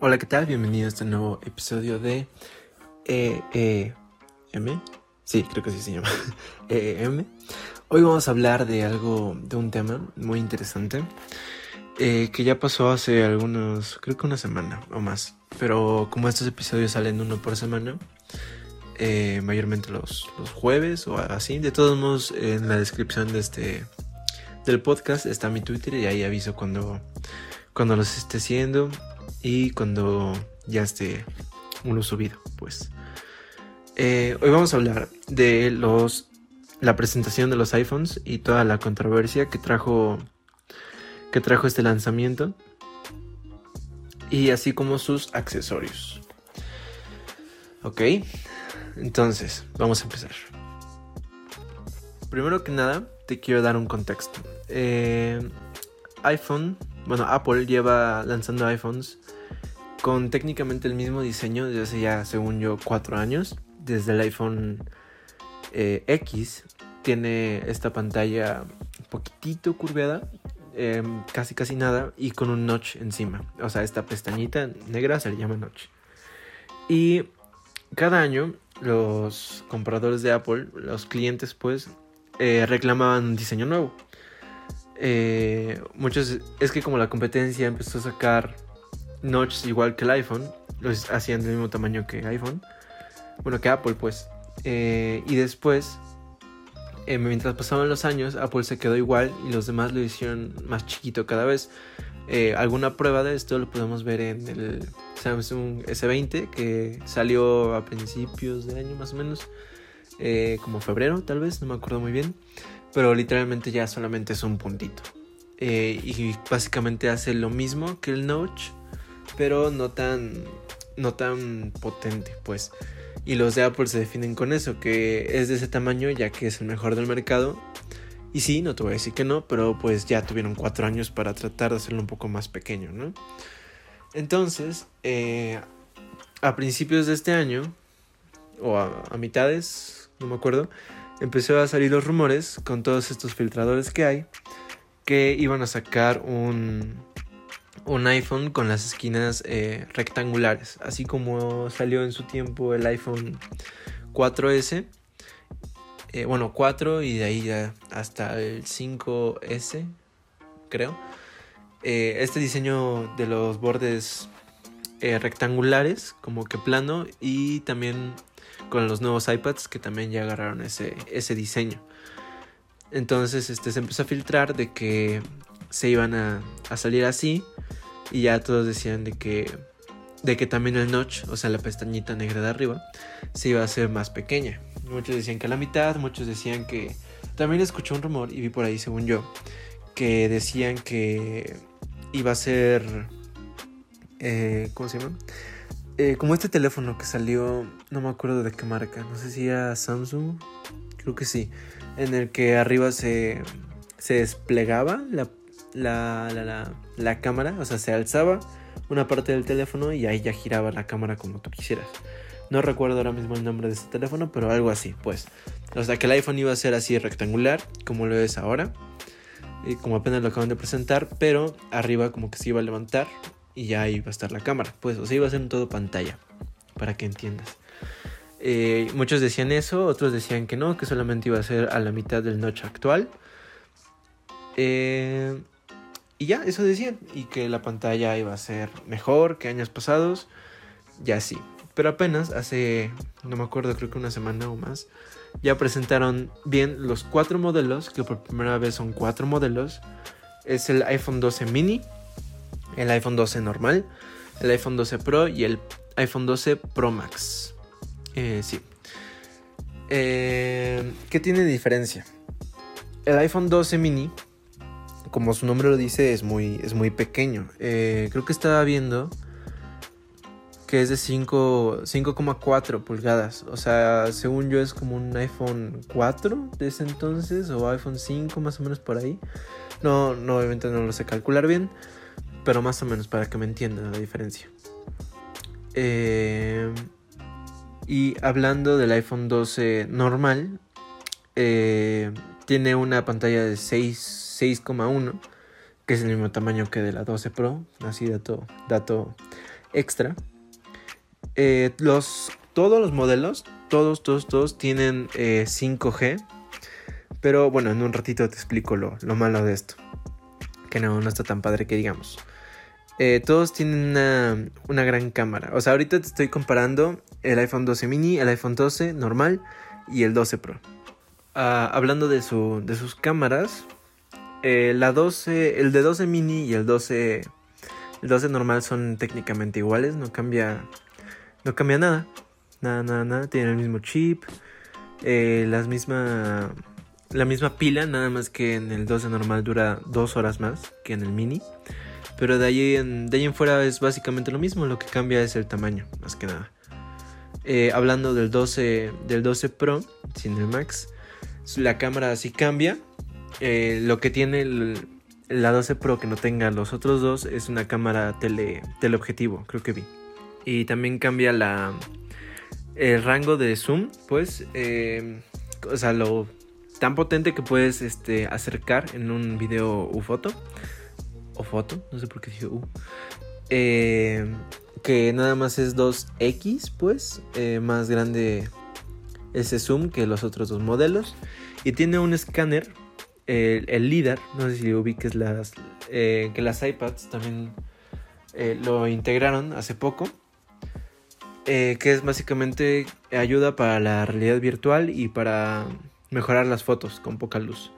Hola, ¿qué tal? Bienvenido a este nuevo episodio de EEM. Sí, creo que así se llama. EEM. Hoy vamos a hablar de algo, de un tema muy interesante eh, que ya pasó hace algunos, creo que una semana o más. Pero como estos episodios salen uno por semana, eh, mayormente los, los jueves o así, de todos modos en la descripción de este del podcast está mi Twitter y ahí aviso cuando, cuando los esté haciendo y cuando ya esté uno subido, pues. Eh, hoy vamos a hablar de los la presentación de los iPhones y toda la controversia que trajo que trajo este lanzamiento y así como sus accesorios. Ok, entonces vamos a empezar. Primero que nada, te quiero dar un contexto. Eh, iPhone, bueno, Apple lleva lanzando iPhones con técnicamente el mismo diseño desde hace ya, según yo, cuatro años. Desde el iPhone eh, X tiene esta pantalla poquitito curveada, em, casi casi nada, y con un notch encima. O sea, esta pestañita negra se le llama notch. Y cada año los compradores de Apple, los clientes pues, eh, reclamaban un diseño nuevo. Eh, muchos, es que como la competencia empezó a sacar notches igual que el iPhone, los hacían del mismo tamaño que iPhone, bueno, que Apple pues. Eh, y después, mientras pasaban los años, Apple se quedó igual y los demás lo hicieron más chiquito cada vez. alguna prueba de esto lo podemos ver en el Samsung S20 que salió a principios de año más o menos eh, como febrero tal vez, no me acuerdo muy bien, pero literalmente ya solamente es un puntito. Eh, y básicamente hace lo mismo que el Notch, pero no tan, no tan potente, pues. Y los de Apple se definen con eso, que es de ese tamaño ya que es el mejor del mercado. Y sí, no te voy a decir que no, pero pues ya tuvieron cuatro años para tratar de hacerlo un poco más pequeño, ¿no? Entonces, eh, a principios de este año, o a, a mitades, no me acuerdo, empezó a salir los rumores con todos estos filtradores que hay que iban a sacar un, un iPhone con las esquinas eh, rectangulares, así como salió en su tiempo el iPhone 4S. Eh, bueno, 4 y de ahí ya hasta el 5S, creo. Eh, este diseño de los bordes rectangulares, como que plano, y también con los nuevos iPads que también ya agarraron ese, ese diseño. Entonces este, se empezó a filtrar de que se iban a, salir así y ya todos decían de que, de que también el notch, o sea la pestañita negra de arriba, se iba a hacer más pequeña. Muchos decían que a la mitad, muchos decían que... También escuché un rumor y vi por ahí, según yo, que decían que iba a ser... Eh, ¿Cómo se llama? Eh, como este teléfono que salió, no me acuerdo de qué marca, no sé si era Samsung, creo que sí, en el que arriba se, se desplegaba la, la, la, la, cámara, o sea, se alzaba una parte del teléfono y ahí ya giraba la cámara como tú quisieras. No recuerdo ahora mismo el nombre de este teléfono, pero algo así, pues. O sea, que el iPhone iba a ser así rectangular, como lo es ahora. Y como apenas lo acaban de presentar, pero arriba como que se iba a levantar y ya iba a estar la cámara. Pues, o sea, iba a ser todo pantalla, para que entiendas. Eh, muchos decían eso, otros decían que no, que solamente iba a ser a la mitad del notch actual. Eh, y ya, eso decían. Y que la pantalla iba a ser mejor que años pasados. Ya sí. Pero apenas hace, no me acuerdo, creo que una semana o más, ya presentaron bien los cuatro modelos, que por primera vez son cuatro modelos. Es el iPhone 12 mini, el iPhone 12 normal, el iPhone 12 Pro y el iPhone 12 Pro Max. Eh, sí. Eh, ¿Qué tiene diferencia? El iPhone 12 mini, como su nombre lo dice, es muy, es muy pequeño. Eh, creo que estaba viendo que es de 5,4 pulgadas. O sea, según yo es como un iPhone 4 de ese entonces o iPhone 5 más o menos por ahí. No, no obviamente no lo sé calcular bien pero más o menos para que me entiendan la diferencia. Eh, y hablando del iPhone 12 normal, eh, tiene una pantalla de 6,1, que es el mismo tamaño que de la 12 Pro, así dato, dato extra. Eh, los, todos los modelos, todos, todos, todos tienen 5G. Eh, pero bueno, en un ratito te explico lo, malo de esto. Que no, no está tan padre que digamos. Eh, todos tienen una, gran cámara. O sea, ahorita te estoy comparando el iPhone 12 mini, el iPhone 12 normal y el 12 Pro. Ah, hablando de, su, de sus cámaras, la 12, el de 12 mini y el 12, el 12 normal son técnicamente iguales, no cambia, no cambia nada. Nada, nada, nada. Tienen el mismo chip, eh, las misma, la misma pila, nada más que en el 12 normal dura dos horas más que en el mini. Pero de ahí en, de ahí en fuera es básicamente lo mismo, lo que cambia es el tamaño, más que nada. Eh, hablando del 12, del 12 Pro, sin el Max, la cámara sí cambia. Eh, lo que tiene la 12 Pro que no tenga los otros dos es una cámara tele, teleobjetivo, creo que vi. Y también cambia la, el rango de zoom, pues, eh, o sea, lo tan potente que puedes este, acercar en un video u foto o foto, no sé por qué dije U. Eh, que nada más es 2X, pues, más grande ese zoom que los otros dos modelos. Y tiene un escáner, el, el LIDAR, no sé si ubiques las, eh, que las iPads también lo integraron hace poco. que es básicamente ayuda para la realidad virtual y para mejorar las fotos con poca luz.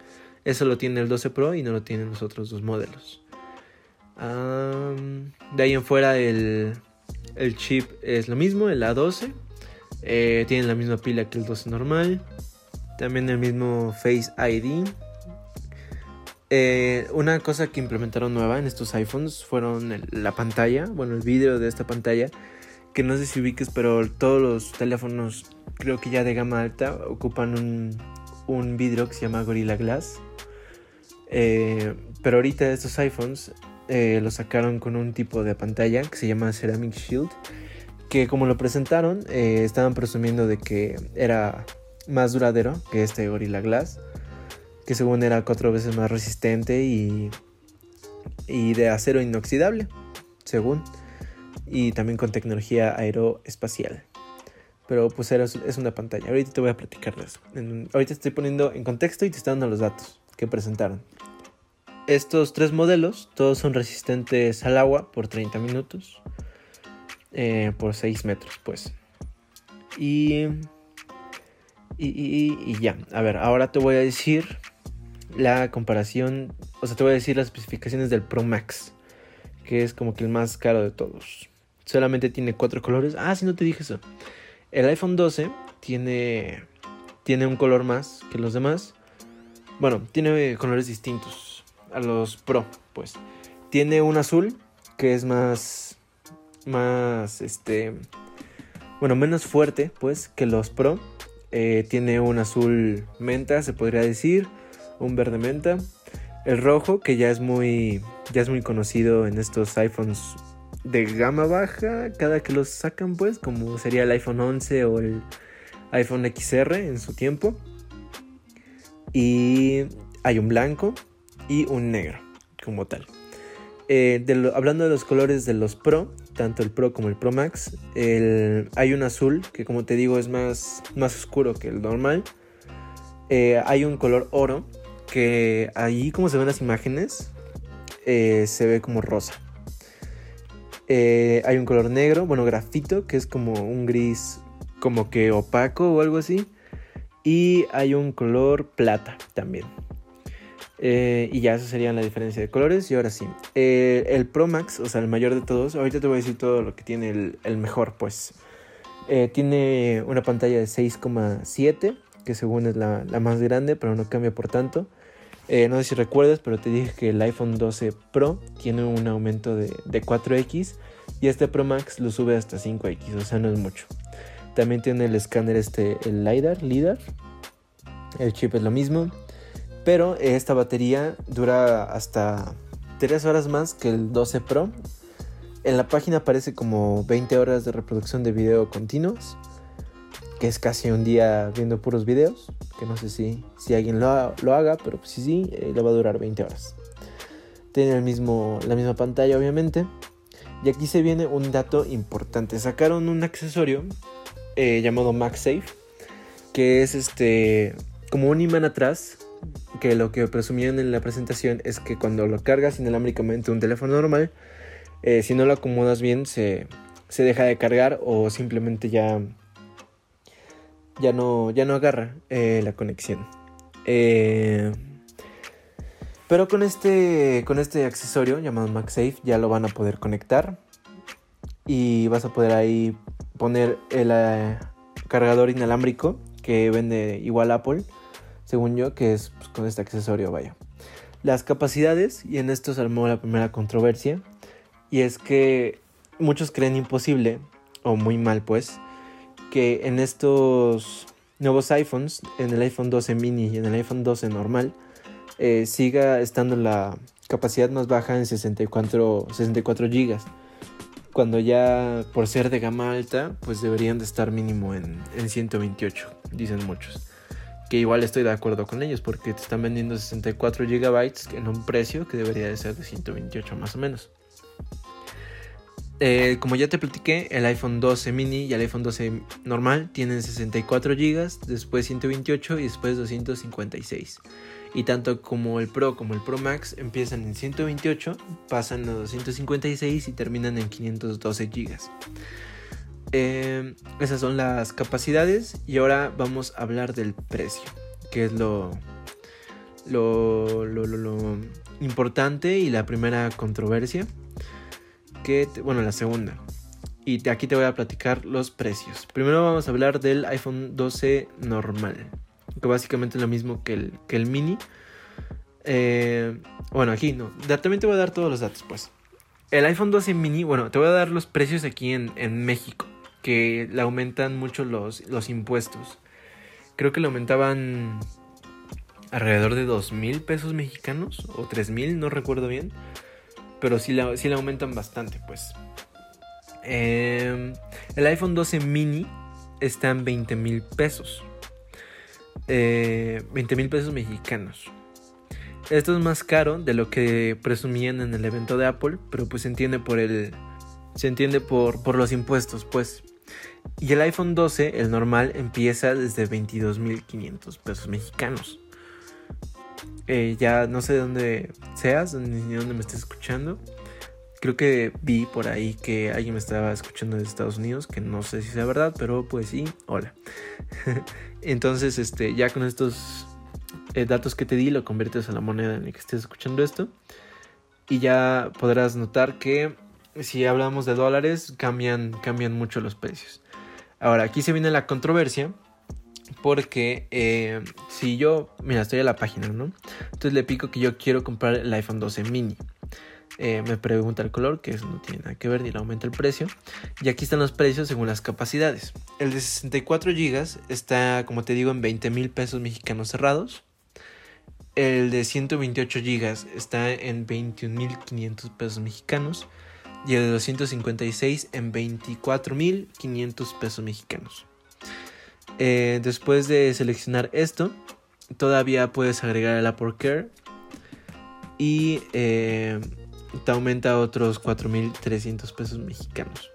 Eso lo tiene el 12 Pro y no lo tienen los otros dos modelos de ahí en fuera el, chip es lo mismo, el A12. Eh, tiene la misma pila que el 12 normal. También el mismo Face ID. Eh, una cosa que implementaron nueva en estos iPhones fueron la pantalla, bueno, el vídeo de esta pantalla. Que no sé si ubiques, pero todos los teléfonos, creo que ya de gama alta, ocupan un, un vidrio que se llama Gorilla Glass. Eh, pero ahorita estos iPhones eh, lo sacaron con un tipo de pantalla que se llama Ceramic Shield. Que como lo presentaron, eh, estaban presumiendo de que era más duradero que este Gorilla Glass. Que según era cuatro veces más resistente y, y de acero inoxidable, según. Y también con tecnología aeroespacial. Pero pues es una pantalla. Ahorita te voy a platicar de eso. ahorita estoy poniendo en contexto y te estoy dando los datos que presentaron. Estos tres modelos, todos son resistentes al agua por 30 minutos. Eh, por 6 metros, pues. Y, y, ya. A ver, ahora te voy a decir la comparación. O sea, te voy a decir las especificaciones del Pro Max. Que es como que el más caro de todos. Solamente tiene cuatro colores. Ah, sí, no te dije eso. El iPhone 12 tiene, tiene un color más que los demás. Bueno, tiene colores distintos a los Pro, pues. Tiene un azul que es más, más, este, bueno, menos fuerte, pues, que los Pro. Eh, tiene un azul menta, se podría decir, un verde menta. El rojo, que ya es muy, ya es muy conocido en estos iPhones de gama baja, cada que los sacan, pues, como sería el iPhone 11 o el iPhone XR en su tiempo. Y hay un blanco, y un negro como tal. Eh, hablando de los colores de los Pro, tanto el Pro como el Pro Max, hay un azul que como te digo es más, más oscuro que el normal. Eh, hay un color oro que ahí como se ven las imágenes eh, se ve como rosa. hay un color negro, bueno grafito, que es como un gris como que opaco o algo así. Y hay un color plata también. Eh, y ya esa sería la diferencia de colores. Y ahora sí, eh, el Pro Max, o sea, el mayor de todos. Ahorita te voy a decir todo lo que tiene el, mejor, pues. Eh, tiene una pantalla de 6,7, que según es la, más grande, pero no cambia por tanto. No sé si recuerdas, pero te dije que el iPhone 12 Pro tiene un aumento de, de 4X y este Pro Max lo sube hasta 5X, o sea, no es mucho. También tiene el escáner este, el LiDAR, LiDAR. El chip es lo mismo. Pero esta batería dura hasta 3 horas más que el 12 Pro. En la página aparece como 20 horas de reproducción de video continuos. Que es casi un día viendo puros videos. Que no sé si, si alguien lo, haga, pero pues sí, sí, eh, le va a durar 20 horas. Tiene el mismo, la misma pantalla, obviamente. Y aquí se viene un dato importante. Sacaron un accesorio eh, llamado MagSafe, que es este como un imán atrás, que lo que presumían en la presentación es que cuando lo cargas inalámbricamente un teléfono normal, eh, si no lo acomodas bien se, se, deja de cargar o simplemente ya, ya, no, ya no agarra eh, la conexión. Pero con este, con este accesorio llamado MagSafe ya lo van a poder conectar. Y vas a poder ahí poner el eh, cargador inalámbrico que vende igual Apple, según yo, que es pues, con este accesorio, vaya. Las capacidades, y en esto se armó la primera controversia, y es que muchos creen imposible, o muy mal pues, que en estos nuevos iPhones, en el iPhone 12 mini y en el iPhone 12 normal, eh, siga estando la capacidad más baja en 64, 64 GB. Cuando ya por ser de gama alta, pues deberían de estar mínimo en, en 128, dicen muchos. Que igual estoy de acuerdo con ellos porque te están vendiendo 64 GB en un precio que debería de ser de 128 más o menos. Eh, como ya te platiqué, el iPhone 12 mini y el iPhone 12 normal tienen 64 GB, después 128 y después 256 y tanto como el Pro como el Pro Max empiezan en 128, pasan a 256 y terminan en 512 GB. Eh, esas son las capacidades y ahora vamos a hablar del precio, que es lo, lo, lo, importante y la primera controversia, que bueno, la segunda. Y aquí te voy a platicar los precios. Primero vamos a hablar del iPhone 12 normal que básicamente es lo mismo que el, que el mini. Eh, bueno, aquí no. También te voy a dar todos los datos, pues. El iPhone 12 mini, bueno, te voy a dar los precios aquí en, en México, que le aumentan mucho los, los impuestos. Creo que le aumentaban alrededor de 2 mil pesos mexicanos o 3 mil, no recuerdo bien. Pero sí le, sí le aumentan bastante, pues. Eh, el iPhone 12 mini está en 20 mil pesos. 20 eh, mil pesos mexicanos. Esto es más caro de lo que presumían en el evento de Apple, pero pues se entiende por el. Se entiende por, por los impuestos, pues. Y el iPhone 12, el normal, empieza desde 22.500 pesos mexicanos. Eh, ya no sé de dónde seas, ni dónde me estés escuchando. Creo que vi por ahí que alguien me estaba escuchando de Estados Unidos, que no sé si sea verdad, pero pues sí, hola. Entonces, este, ya con estos eh, datos que te di, lo conviertes a la moneda en la que estés escuchando esto. Y ya podrás notar que si hablamos de dólares, cambian, cambian mucho los precios. Ahora, aquí se viene la controversia. Porque eh, si yo, mira, estoy a la página, ¿no? Entonces le pico que yo quiero comprar el iPhone 12 mini. Eh, me pregunta el color, que eso no tiene nada que ver ni le aumenta el precio. Y aquí están los precios según las capacidades. El de 64 GB está, como te digo, en 20 mil pesos mexicanos cerrados. El de 128 GB está en 21.500 pesos mexicanos. Y el de 256 en 24.500 pesos mexicanos. Eh, después de seleccionar esto, todavía puedes agregar el Apple Care. Y eh, te aumenta otros 4.300 pesos mexicanos.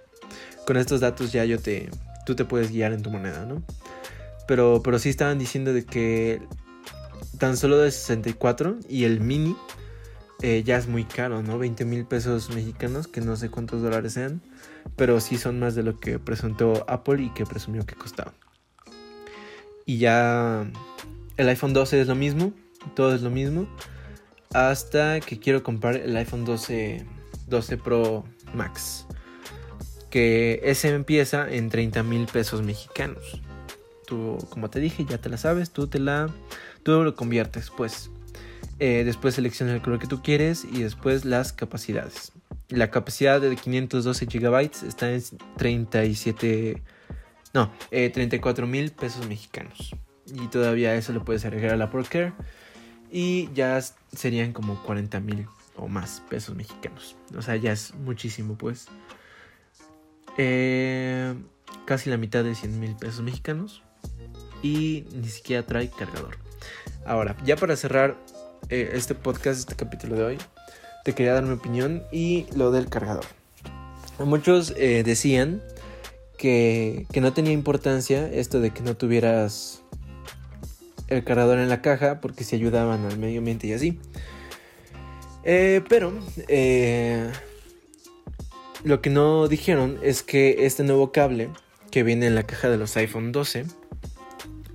Con estos datos ya yo te, tú te puedes guiar en tu moneda, ¿no? Pero, pero sí estaban diciendo de que tan solo de 64 y el mini eh, ya es muy caro, ¿no? 20 mil pesos mexicanos, que no sé cuántos dólares sean, pero sí son más de lo que presentó Apple y que presumió que costaba. Y ya el iPhone 12 es lo mismo, todo es lo mismo hasta que quiero comprar el iPhone 12, 12 Pro Max. Que ese empieza en 30 mil pesos mexicanos. Tú, como te dije, ya te la sabes, tú te la. Tú lo conviertes, pues. Eh, después selecciona el color que tú quieres y después las capacidades. La capacidad de 512 GB está en 37. No, 34 eh, mil pesos mexicanos. Y todavía eso lo puedes agregar a la Care y ya serían como 40 mil o más pesos mexicanos. O sea, ya es muchísimo, pues. Eh, casi la mitad de 100 mil pesos mexicanos. Y ni siquiera trae cargador. Ahora, ya para cerrar eh, este podcast, este capítulo de hoy, te quería dar mi opinión y lo del cargador. Muchos decían que, no tenía importancia esto de que no tuvieras el cargador en la caja porque se ayudaban al medio ambiente y así. Eh, pero eh, lo que no dijeron es que este nuevo cable que viene en la caja de los iPhone 12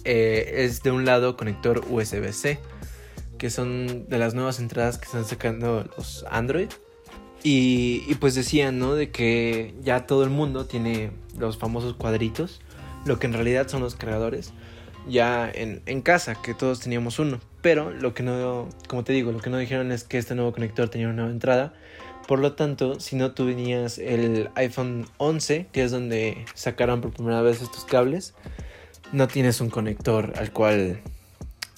eh, es de un lado conector USB-C, que son de las nuevas entradas que están sacando los Android. Y, pues decían, ¿no? De que ya todo el mundo tiene los famosos cuadritos, lo que en realidad son los cargadores ya en, casa, que todos teníamos uno. Pero lo que no, como te digo, lo que no dijeron es que este nuevo conector tenía una nueva entrada. Por lo tanto, si no tenías el iPhone 11, que es donde sacaron por primera vez estos cables, no tienes un conector al cual,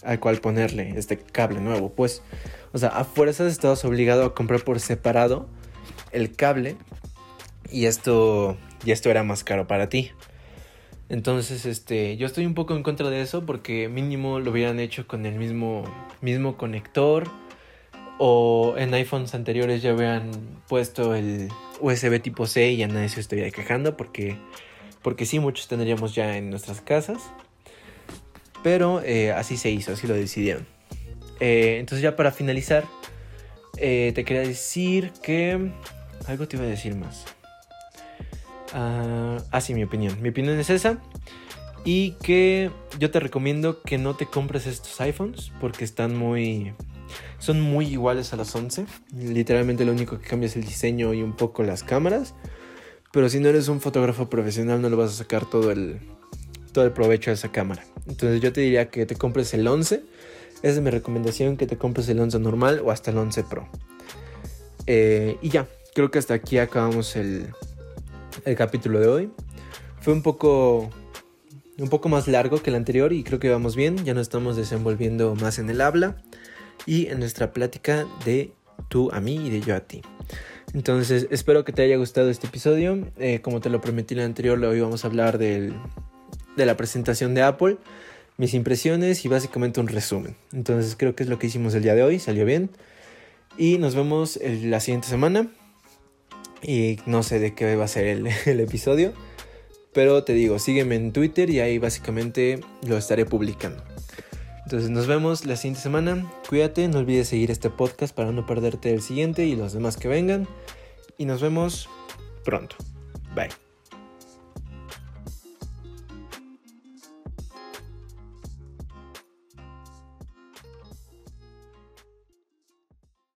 al cual ponerle este cable nuevo. Pues, o sea, a fuerzas estabas obligado a comprar por separado el cable y esto, y esto era más caro para ti. Entonces, este, yo estoy un poco en contra de eso porque mínimo lo hubieran hecho con el mismo, mismo conector o en iPhones anteriores ya hubieran puesto el USB tipo C y ya nadie se estuviera quejando porque, porque sí, muchos tendríamos ya en nuestras casas. Pero eh, así se hizo, así lo decidieron. Eh, entonces ya para finalizar, eh, te quería decir que... Algo te iba a decir más. Uh, mi opinión. Mi opinión es esa. Y que yo te recomiendo que no te compres estos iPhones porque están muy... Son muy iguales a los 11. Literalmente lo único que cambia es el diseño y un poco las cámaras. Pero si no eres un fotógrafo profesional no le vas a sacar todo el, todo el provecho a esa cámara. Entonces yo te diría que te compres el 11. Esa es mi recomendación, que te compres el 11 normal o hasta el 11 Pro. Eh, y ya, creo que hasta aquí acabamos el, el capítulo de hoy. Fue un poco un poco más largo que el anterior y creo que vamos bien, ya nos estamos desenvolviendo más en el habla y en nuestra plática de tú a mí y de yo a ti. Entonces espero que te haya gustado este episodio, eh, como te lo prometí en el anterior, hoy vamos a hablar del, de la presentación de Apple, mis impresiones y básicamente un resumen. Entonces creo que es lo que hicimos el día de hoy, salió bien y nos vemos la siguiente semana y no sé de qué va a ser el, episodio. Pero te digo, sígueme en Twitter y ahí básicamente lo estaré publicando. Entonces nos vemos la siguiente semana. Cuídate, no olvides seguir este podcast para no perderte el siguiente y los demás que vengan. Y nos vemos pronto. Bye.